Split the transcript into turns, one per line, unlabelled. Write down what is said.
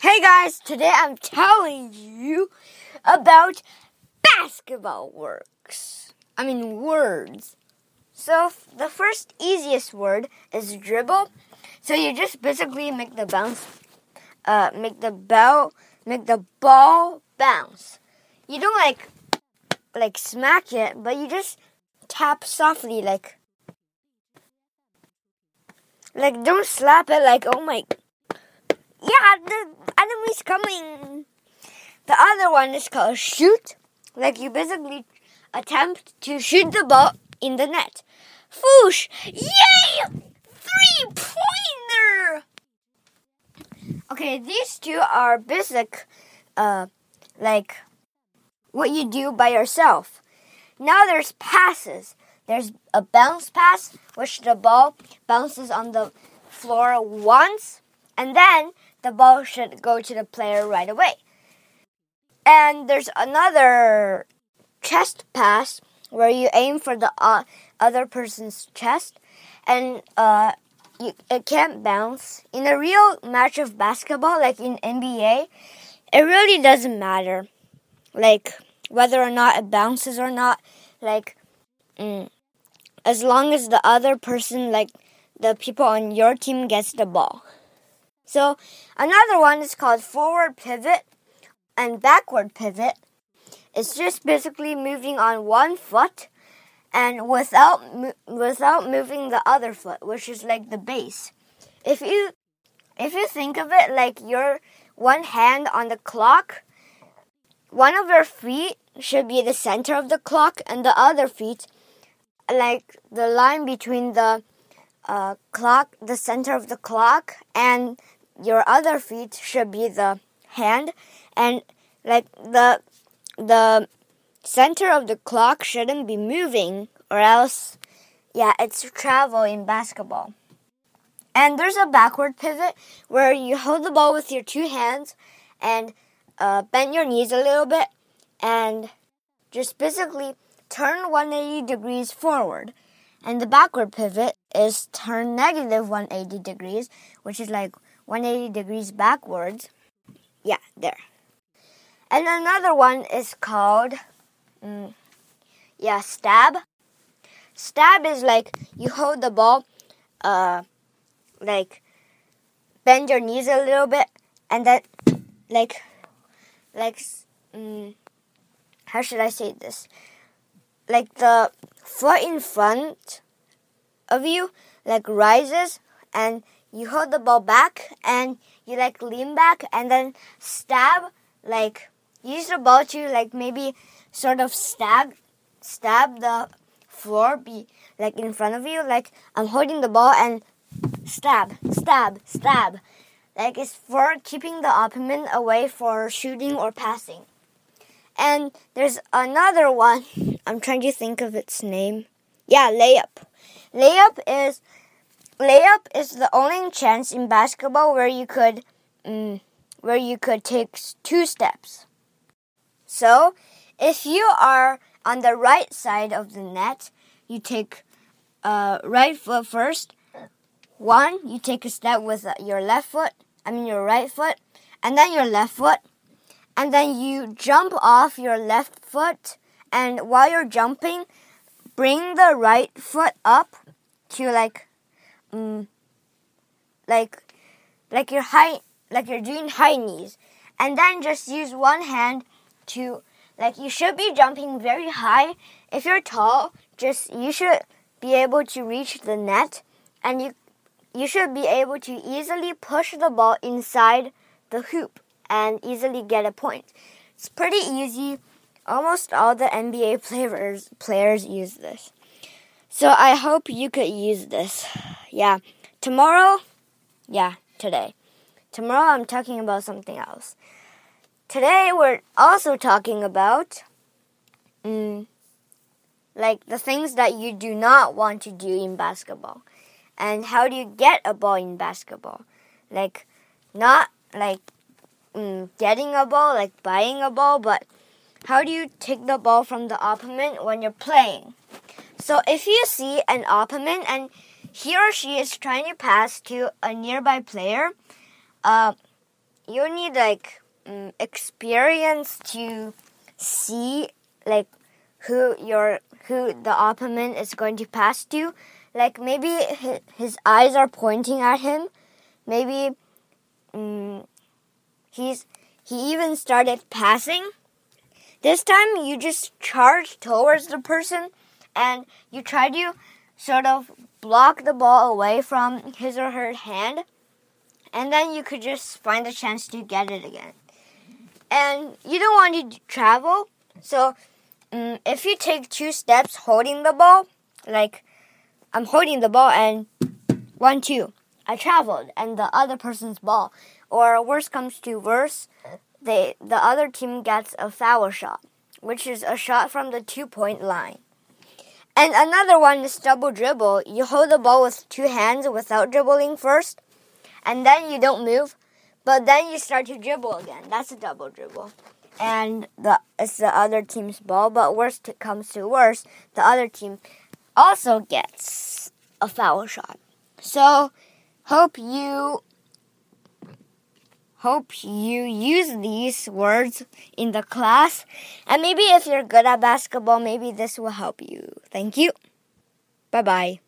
Hey guys, today I'm telling you about basketball works. I mean words. So the first easiest word is dribble. So you just basically make the bounce uh make the ball make the ball bounce. You don't like like smack it, but you just tap softly like like don't slap it like oh my yeah, the enemy's coming. The other one is called shoot. Like you basically attempt to shoot the ball in the net. Foosh! Yay! Three pointer! Okay, these two are basic, uh, like what you do by yourself. Now there's passes. There's a bounce pass, which the ball bounces on the floor once, and then the ball should go to the player right away. And there's another chest pass where you aim for the uh, other person's chest, and uh, you, it can't bounce. In a real match of basketball, like in NBA, it really doesn't matter, like whether or not it bounces or not. Like, mm, as long as the other person, like the people on your team, gets the ball. So another one is called forward pivot and backward pivot. It's just basically moving on one foot and without without moving the other foot, which is like the base. If you if you think of it like your one hand on the clock, one of your feet should be the center of the clock and the other feet like the line between the uh, clock, the center of the clock, and your other feet should be the hand and like the the center of the clock shouldn't be moving or else yeah it's travel in basketball. And there's a backward pivot where you hold the ball with your two hands and uh, bend your knees a little bit and just basically turn 180 degrees forward. And the backward pivot is turn negative 180 degrees which is like 180 degrees backwards. Yeah, there. And another one is called, mm, yeah, stab. Stab is like you hold the ball, uh, like bend your knees a little bit, and then, like, like, mm, how should I say this? Like the foot in front of you, like rises, and you hold the ball back and you like lean back and then stab like use the ball to like maybe sort of stab stab the floor be like in front of you. Like I'm holding the ball and stab stab stab. Like it's for keeping the opponent away for shooting or passing. And there's another one. I'm trying to think of its name. Yeah layup. Layup is layup is the only chance in basketball where you could mm, where you could take two steps. So, if you are on the right side of the net, you take uh, right foot first. One, you take a step with uh, your left foot, I mean your right foot, and then your left foot. And then you jump off your left foot, and while you're jumping, bring the right foot up to like um, like like your high like you're doing high knees. And then just use one hand to like you should be jumping very high. If you're tall just you should be able to reach the net. And you you should be able to easily push the ball inside the hoop and easily get a point. It's pretty easy. Almost all the nba players players use this so i hope you could use this yeah. Tomorrow, yeah, today. Tomorrow I'm talking about something else. Today we're also talking about mm, like the things that you do not want to do in basketball. And how do you get a ball in basketball? Like not like mm, getting a ball, like buying a ball, but how do you take the ball from the opponent when you're playing? So if you see an opponent and he or she is trying to pass to a nearby player, uh, you need like um, experience to see like who your who the opponent is going to pass to. Like maybe his, eyes are pointing at him. Maybe um, he's he even started passing. This time you just charge towards the person and you try to sort of block the ball away from his or her hand. And then you could just find a chance to get it again. And you don't want to travel. So um, if you take two steps holding the ball, like I'm holding the ball and one, two, I traveled and the other person's ball. Or worse comes to worse, they, the other team gets a foul shot, which is a shot from the two point line. And another one is double dribble. You hold the ball with two hands without dribbling first, and then you don't move, but then you start to dribble again. That's a double dribble. And the it's the other team's ball, but worst comes to worst, the other team also gets a foul shot. So hope you hope you use these words in the class. And maybe if you're good at basketball, maybe this will help you. Thank you. Bye bye.